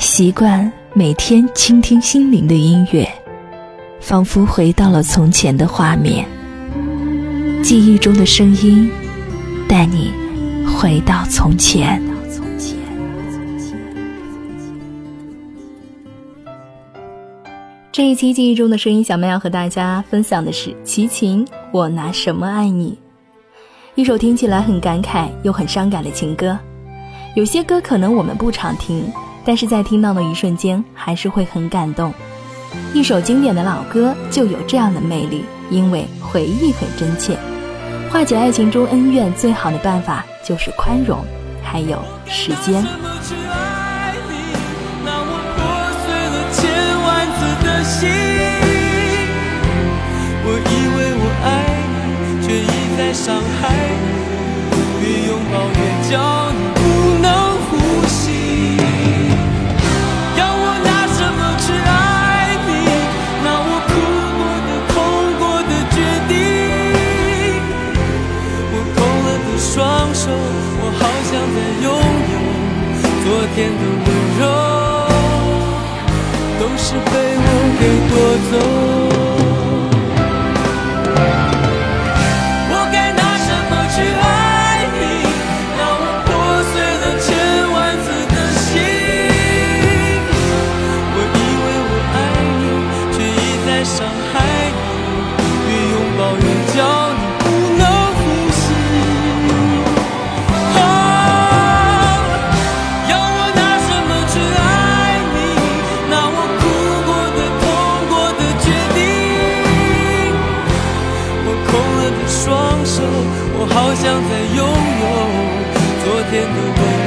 习惯每天倾听心灵的音乐，仿佛回到了从前的画面。记忆中的声音，带你回到从前。这一期记忆中的声音，小妹要和大家分享的是齐秦《我拿什么爱你》，一首听起来很感慨又很伤感的情歌。有些歌可能我们不常听，但是在听到的一瞬间，还是会很感动。一首经典的老歌就有这样的魅力，因为回忆很真切。化解爱情中恩怨最好的办法就是宽容，还有时间。伤害你。越拥抱越叫你昨天的温柔，都是被我给夺走。好想再拥有昨天的温柔。